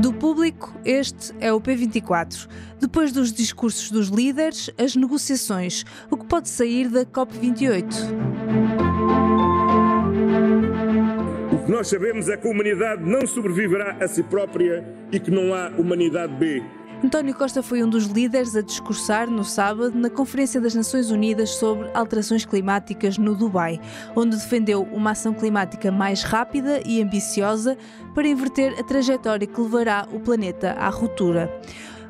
Do público, este é o P24. Depois dos discursos dos líderes, as negociações. O que pode sair da COP28? O que nós sabemos é que a humanidade não sobreviverá a si própria e que não há humanidade B. António Costa foi um dos líderes a discursar no sábado na Conferência das Nações Unidas sobre Alterações Climáticas no Dubai, onde defendeu uma ação climática mais rápida e ambiciosa para inverter a trajetória que levará o planeta à ruptura.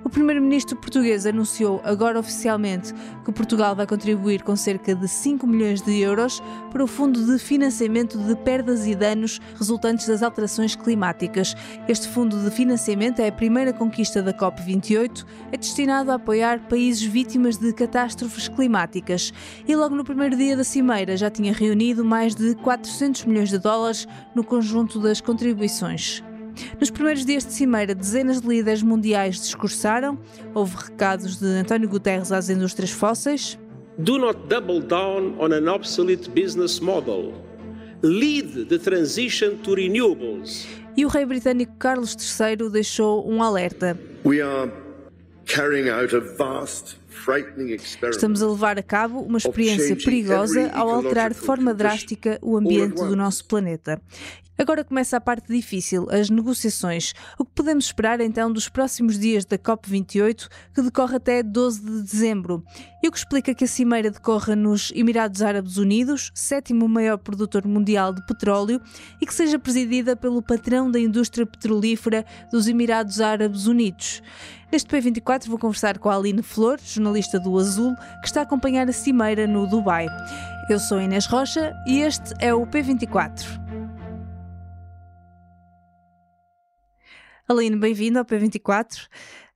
O primeiro-ministro português anunciou agora oficialmente que Portugal vai contribuir com cerca de 5 milhões de euros para o Fundo de Financiamento de Perdas e Danos resultantes das alterações climáticas. Este fundo de financiamento é a primeira conquista da COP28, é destinado a apoiar países vítimas de catástrofes climáticas e logo no primeiro dia da cimeira já tinha reunido mais de 400 milhões de dólares no conjunto das contribuições. Nos primeiros dias de cimeira, dezenas de líderes mundiais discursaram. Houve recados de António Guterres às indústrias fósseis. Do not double down on an obsolete business model. Lead the transition to renewables. E o rei britânico Carlos III deixou um alerta. We are carrying out a vast Estamos a levar a cabo uma experiência perigosa ao alterar de forma drástica o ambiente do nosso planeta. Agora começa a parte difícil, as negociações. O que podemos esperar então dos próximos dias da COP28, que decorre até 12 de dezembro? E o que explica que a cimeira decorra nos Emirados Árabes Unidos, sétimo maior produtor mundial de petróleo, e que seja presidida pelo patrão da indústria petrolífera dos Emirados Árabes Unidos. Neste P24 vou conversar com a Aline Flor, jornalista do Azul, que está a acompanhar a cimeira no Dubai. Eu sou Inês Rocha e este é o P24. Aline, bem-vinda ao P24.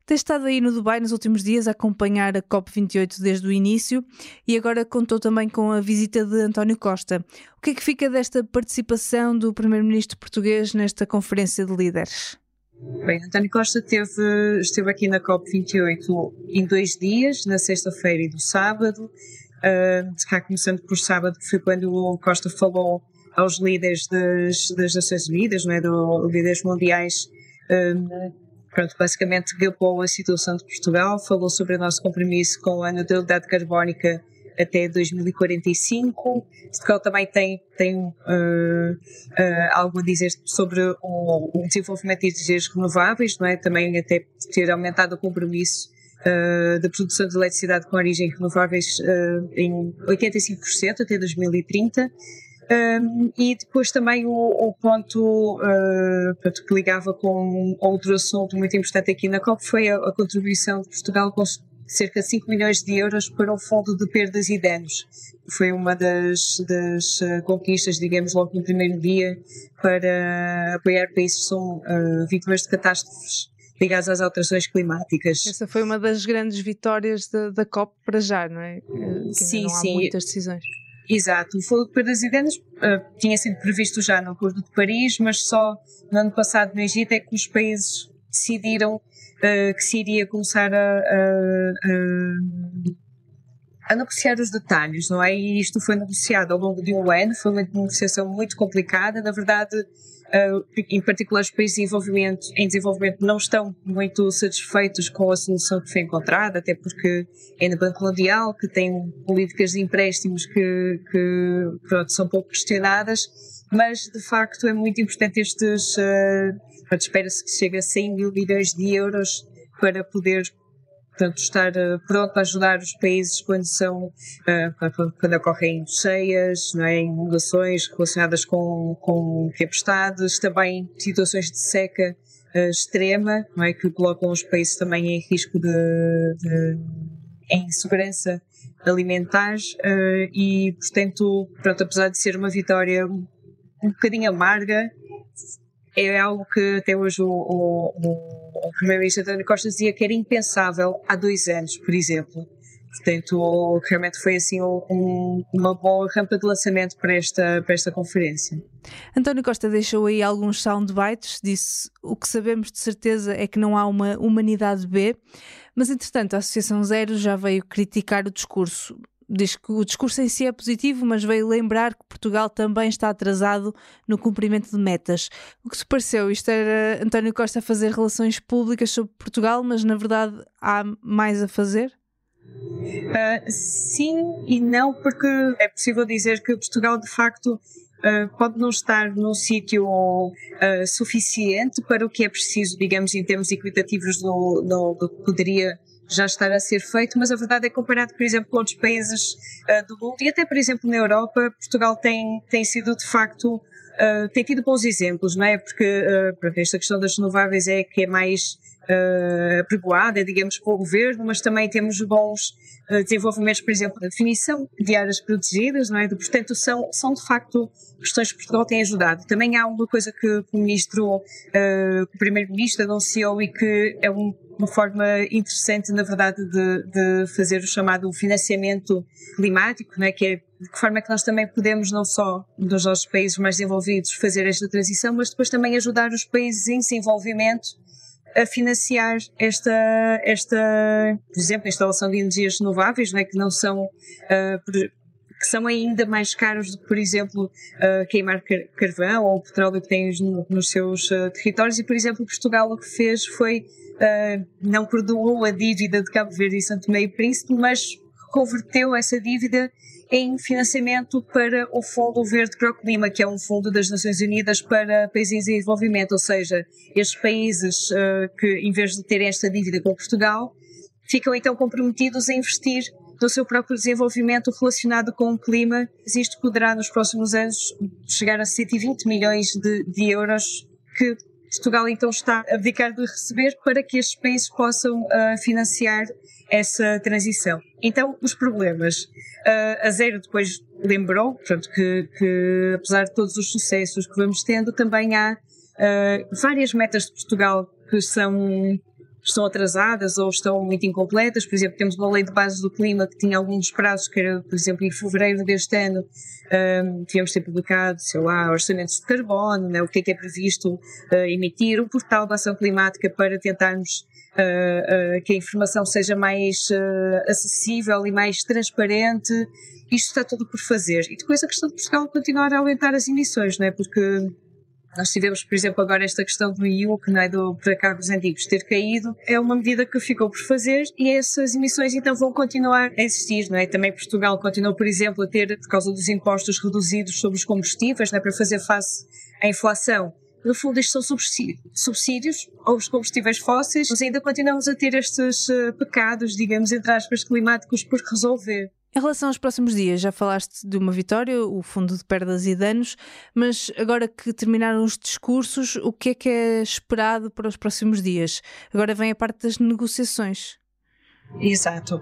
Tens estado aí no Dubai nos últimos dias a acompanhar a COP28 desde o início e agora contou também com a visita de António Costa. O que é que fica desta participação do Primeiro-Ministro português nesta conferência de líderes? Bem, António Costa teve, esteve aqui na COP28 em dois dias, na sexta-feira e no sábado. Uh, começando por sábado, que foi quando o Costa falou aos líderes das, das Nações Unidas, não é, do, líderes mundiais, pronto, basicamente gabou a situação de Portugal, falou sobre o nosso compromisso com a neutralidade carbónica até 2045. Portugal também tem, tem uh, uh, algo a dizer sobre o, o, desenvolvimento de energias renováveis, não é? Também até ter aumentado o compromisso uh, da produção de eletricidade com origem renováveis em 85% até 2030. Um, e depois também o, o ponto uh, que ligava com outro assunto muito importante aqui na COP foi a, a contribuição de Portugal com cerca de 5 milhões de euros para o Fundo de Perdas e Danos. Foi uma das, das uh, conquistas, digamos, logo no primeiro dia, para apoiar países que são uh, vítimas de catástrofes ligadas às alterações climáticas. Essa foi uma das grandes vitórias da, da COP para já, não é? Que sim, não há sim. muitas decisões. Exato, o Fundo de Perdas e uh, tinha sido previsto já no Acordo de Paris, mas só no ano passado no Egito é que os países decidiram uh, que se iria começar a, a, a, negociar os detalhes, não é? E isto foi negociado ao longo de um ano, foi uma negociação muito complicada, na verdade, uh, em particular os países em desenvolvimento, em desenvolvimento não estão muito satisfeitos com a solução que foi encontrada, até porque é no Banco Mundial que tem políticas de empréstimos que, que pronto, são pouco questionadas, mas de facto é muito importante estes uh, espera-se que chegue a 100 mil milhões de euros para poder portanto, estar uh, pronto a ajudar os países quando são uh, quando ocorrem cheias, não é, inundações relacionadas com, com tempestades, também situações de seca uh, extrema, não é, que colocam os países também em risco de, de em segurança alimentar e portanto pronto, apesar de ser uma vitória um bocadinho amarga é algo que até hoje o, o, o primeiro-ministro António Costa dizia que era impensável há dois anos, por exemplo. Portanto, realmente foi assim um, uma boa rampa de lançamento para esta, para esta conferência. António Costa deixou aí alguns soundbites, disse o que sabemos de certeza é que não há uma humanidade B, mas entretanto a Associação Zero já veio criticar o discurso. Diz que o discurso em si é positivo, mas veio lembrar que Portugal também está atrasado no cumprimento de metas. O que te pareceu? Isto era António Costa a fazer relações públicas sobre Portugal, mas na verdade há mais a fazer? Uh, sim e não, porque é possível dizer que Portugal de facto Uh, pode não estar num sítio uh, suficiente para o que é preciso, digamos, em termos equitativos do, do, do, que poderia já estar a ser feito, mas a verdade é que comparado, por exemplo, com outros países uh, do mundo e até, por exemplo, na Europa, Portugal tem, tem sido de facto, tem tido bons exemplos, não é? Porque uh, esta questão das renováveis é que é mais uh, digamos, para o governo, mas também temos bons uh, desenvolvimentos, por exemplo, na definição de áreas protegidas, não é? Portanto, são, são de facto questões que Portugal tem ajudado. Também há uma coisa que o ministro, uh, o primeiro-ministro anunciou e que é um, uma forma interessante, na verdade, de, de fazer o chamado financiamento climático, não é? Que é de que forma é que nós também podemos, não só nos nossos países mais desenvolvidos, fazer esta transição, mas depois também ajudar os países em desenvolvimento a financiar esta, esta, por exemplo, a instalação de energias renováveis, não é? que não são uh, que são ainda mais caros do que, por exemplo, uh, queimar carvão ou o petróleo que têm no, nos seus uh, territórios. E, por exemplo, Portugal o que fez foi uh, não perdoou a dívida de Cabo Verde e Santo Meio Príncipe, mas converteu essa dívida em financiamento para o Fundo Verde para o Clima, que é um fundo das Nações Unidas para países em desenvolvimento, ou seja, estes países uh, que, em vez de terem esta dívida com Portugal, ficam então comprometidos a investir no seu próprio desenvolvimento relacionado com o clima. Isto poderá, nos próximos anos, chegar a 120 milhões de, de euros que Portugal então está a abdicar de receber para que estes países possam uh, financiar essa transição. Então, os problemas. Uh, a Zero depois lembrou portanto, que, que, apesar de todos os sucessos que vamos tendo, também há uh, várias metas de Portugal que são estão atrasadas ou estão muito incompletas. Por exemplo, temos uma lei de base do clima que tinha alguns prazos, que era, por exemplo, em fevereiro deste ano, um, tínhamos ter publicado, sei lá, orçamentos de carbono, né, o que é que é previsto uh, emitir, o portal da ação climática para tentarmos uh, uh, que a informação seja mais uh, acessível e mais transparente. Isto está tudo por fazer. E depois a questão de Portugal continuar a aumentar as emissões, não é? Porque nós tivemos, por exemplo, agora esta questão do IU, que não é do para cargos antigos ter caído, é uma medida que ficou por fazer e essas emissões então vão continuar a existir, não é? Também Portugal continua, por exemplo, a ter, por causa dos impostos reduzidos sobre os combustíveis, não é? para fazer face à inflação, no fundo, isto são subsídios aos combustíveis fósseis, mas ainda continuamos a ter estes uh, pecados, digamos, entre aspas, climáticos por resolver. Em relação aos próximos dias, já falaste de uma vitória, o Fundo de Perdas e Danos, mas agora que terminaram os discursos, o que é que é esperado para os próximos dias? Agora vem a parte das negociações. Exato.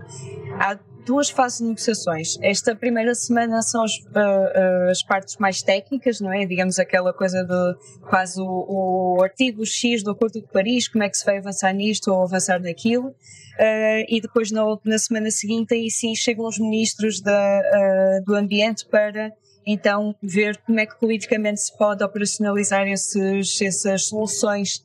Há duas fases de negociações. Esta primeira semana são as, uh, uh, as partes mais técnicas, não é? Digamos aquela coisa de quase o, o, artigo X do Acordo de Paris, como é que se vai avançar nisto ou avançar naquilo. Uh, e depois na, na, semana seguinte aí sim chegam os ministros da, do ambiente para então ver como é que politicamente se pode operacionalizar esses, essas soluções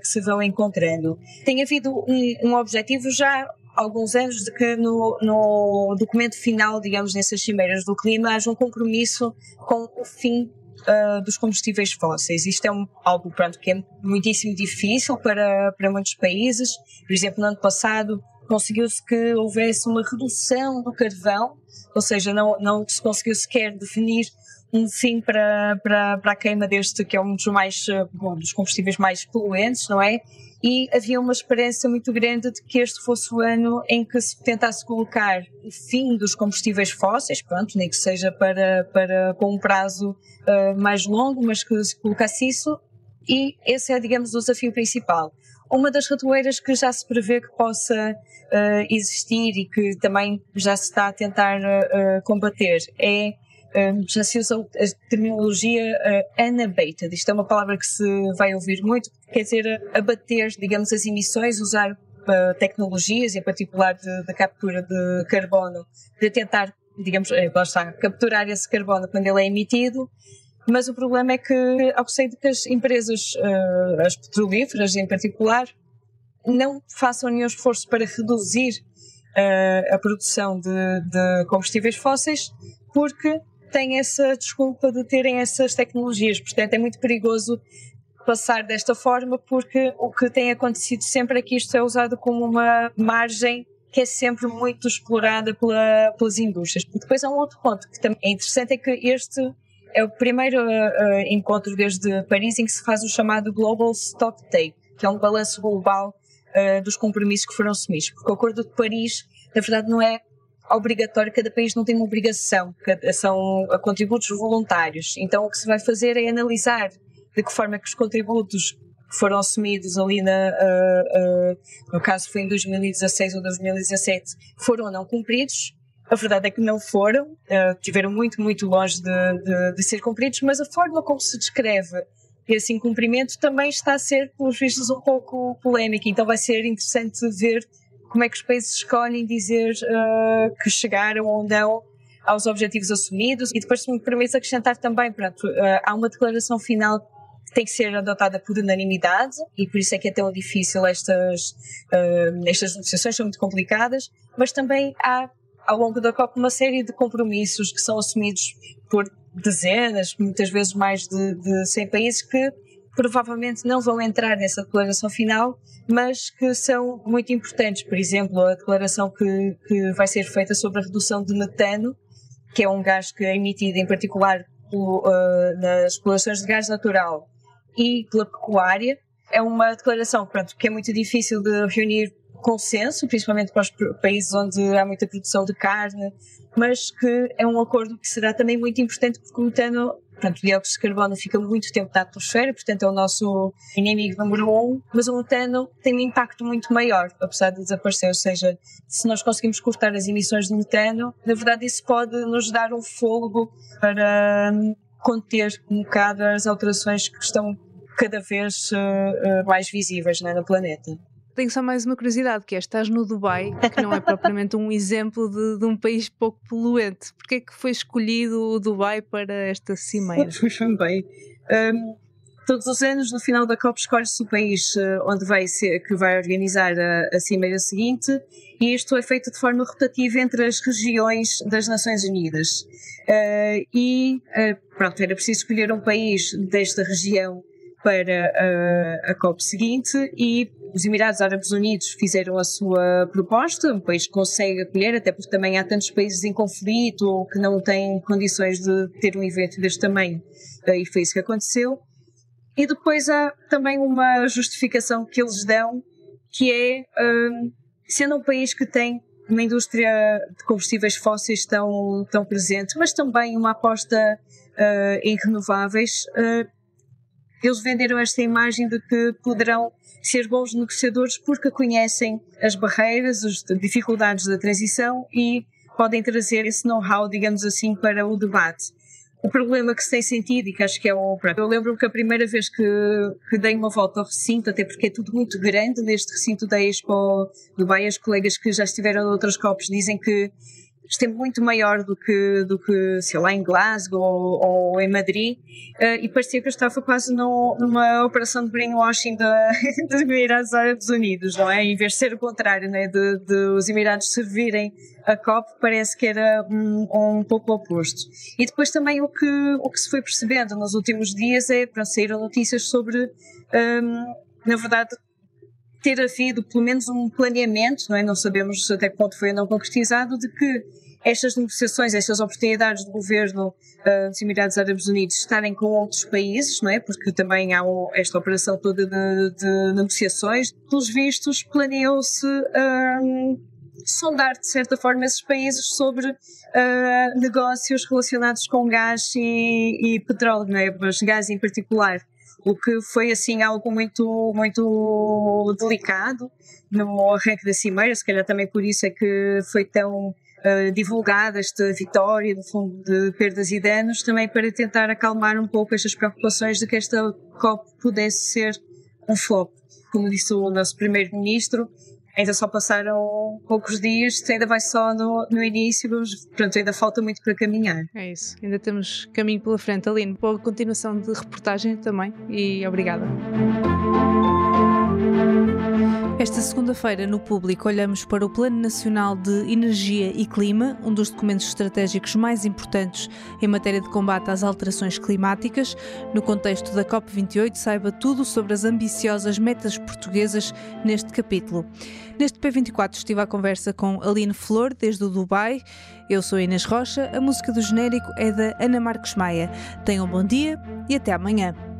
que se vão encontrando. Tem havido um, um objetivo já alguns anos de que no, no documento final, digamos, nessas cimeiras do clima, haja um compromisso com o fim uh, dos combustíveis fósseis. Isto é um, algo pronto, que é muitíssimo difícil para, para muitos países. Por exemplo, no ano passado conseguiu-se que houvesse uma redução do carvão, ou seja, não, não se conseguiu sequer definir um fim para, para, para a queima deste, que é um dos mais, ah, bom, dos combustíveis mais poluentes, não é? E havia uma esperança muito grande de que este fosse o ano em que se tentasse colocar o fim dos combustíveis fósseis, pronto, nem que seja para, para com um prazo uh, mais longo, mas que se colocasse isso, e esse é, digamos, o desafio principal. Uma das ratoeiras que já se prevê que possa uh, existir e que também já se está a tentar uh, combater é já se usa a terminologia uh, unabated. Isto é uma palavra que se vai ouvir muito, quer dizer, abater, digamos, as emissões, usar uh, tecnologias, em particular de, captura de carbono, de tentar, digamos, é, está, capturar esse carbono quando ele é emitido. Mas o problema é que, ao sei de que as empresas, uh, as petrolíferas em particular, não façam nenhum esforço para reduzir a produção de, de combustíveis fósseis, porque têm essa desculpa de terem essas tecnologias. Portanto, é muito perigoso passar desta forma, porque o que tem acontecido sempre é que isto é usado como uma margem que é sempre muito explorada pela, pelas indústrias. E depois há um outro ponto que também é interessante, é que este é o primeiro uh, encontro desde Paris em que se faz o chamado Global Stock Take, que é um balanço global uh, dos compromissos que foram assumidos. Porque o Acordo de Paris, na verdade, não é obrigatório, cada país não tem uma obrigação, são contributos voluntários. Então o que se vai fazer é analisar de que forma que os contributos que foram assumidos ali na, uh, uh, no caso foi em 2016 ou 2017, foram ou não cumpridos. A verdade é que não foram, uh, tiveram muito, muito longe de, de, de, ser cumpridos, mas a forma como se descreve esse incumprimento também está a ser, pelos vistos, um pouco polémica. Então vai ser interessante ver como é que os países escolhem dizer uh, que chegaram ou não aos objetivos assumidos. E depois, se me permite acrescentar também, pronto, uh, há uma declaração final que tem que ser adotada por unanimidade e por isso é que é tão difícil estas, uh, estas negociações, são muito complicadas, mas também há ao longo da COP uma série de compromissos que são assumidos por dezenas, muitas vezes mais de, de 100 países que provavelmente não vão entrar nessa declaração final, mas que são muito importantes. Por exemplo, a declaração que, que vai ser feita sobre a redução de metano, que é um gás que é emitido em particular pelo, uh, nas explorações de gás natural e pela pecuária. É uma declaração pronto, que é muito difícil de reunir consenso, principalmente para os países onde há muita produção de carne, mas que é um acordo que será também muito importante porque o metano Portanto, o dióxido de carbono fica muito tempo na atmosfera, portanto é o nosso inimigo número um, mas o metano tem um impacto muito maior, apesar de desaparecer. Ou seja, se nós conseguimos cortar as emissões de metano, na verdade isso pode nos dar um fôlego para hum, conter um bocado as alterações que estão cada vez uh, mais visíveis né, no planeta. Tenho só mais uma curiosidade, que é, estás no Dubai, que não é propriamente um exemplo de, de um país pouco poluente. Porquê é que foi escolhido o Dubai para esta cimeira? Bem. Um, todos os anos, no final da COP, escolhe-se o país uh, onde vai ser, que vai organizar a, a cimeira seguinte, e isto é feito de forma rotativa entre as regiões das Nações Unidas. Uh, e, uh, pronto, era preciso escolher um país desta região para a, a COP seguinte e os Emirados Árabes Unidos fizeram a sua proposta, um país que consegue acolher, até porque também há tantos países em conflito ou que não têm condições de ter um evento deste tamanho, e foi isso que aconteceu. E depois há também uma justificação que eles dão, que é, um, sendo um país que tem uma indústria de combustíveis fósseis tão, tão presente, mas também uma aposta uh, em renováveis, uh, eles venderam esta imagem de que poderão ser bons negociadores porque conhecem as barreiras, as dificuldades da transição e podem trazer esse know-how, digamos assim, para o debate. O problema que se tem sentido, e que acho que é o. Eu lembro que a primeira vez que, que dei uma volta ao recinto, até porque é tudo muito grande neste recinto da Expo Dubai, as colegas que já estiveram em outras COPs dizem que é muito maior do que, do que sei lá, em Glasgow ou, ou em Madrid, uh, e parecia que eu estava quase no, numa operação de brainwashing dos Emirados Árabes Unidos, não é? Em vez de ser o contrário, né? de, de os Emirados servirem a COP, parece que era um, um pouco oposto. E depois também o que, o que se foi percebendo nos últimos dias é, para saíram notícias sobre, um, na verdade, ter havido pelo menos um planeamento, não é? Não sabemos até que ponto foi não concretizado, de que estas negociações, estas oportunidades do governo uh, dos Emirados Árabes Unidos estarem com outros países, não é? Porque também há esta operação toda de, de negociações. Pelos vistos, planeou-se uh, sondar, de certa forma, esses países sobre uh, negócios relacionados com gás e, e petróleo, não é? Mas gás em particular o que foi assim algo muito, muito delicado no arranque da Cimeira, se calhar também por isso é que foi tão uh, divulgada esta vitória, no fundo, de perdas e danos, também para tentar acalmar um pouco estas preocupações de que esta COP pudesse ser um flop. Como disse o nosso primeiro-ministro, ainda só passaram poucos dias, ainda vai só no, no início, mas pronto, ainda falta muito para caminhar. É isso, ainda temos caminho pela frente. Aline, boa continuação de reportagem também e obrigada. Esta segunda-feira, no público, olhamos para o Plano Nacional de Energia e Clima, um dos documentos estratégicos mais importantes em matéria de combate às alterações climáticas. No contexto da COP28, saiba tudo sobre as ambiciosas metas portuguesas neste capítulo. Neste P24 estive à conversa com Aline Flor, desde o Dubai. Eu sou Inês Rocha, a música do genérico é da Ana Marcos Maia. Tenham um bom dia e até amanhã.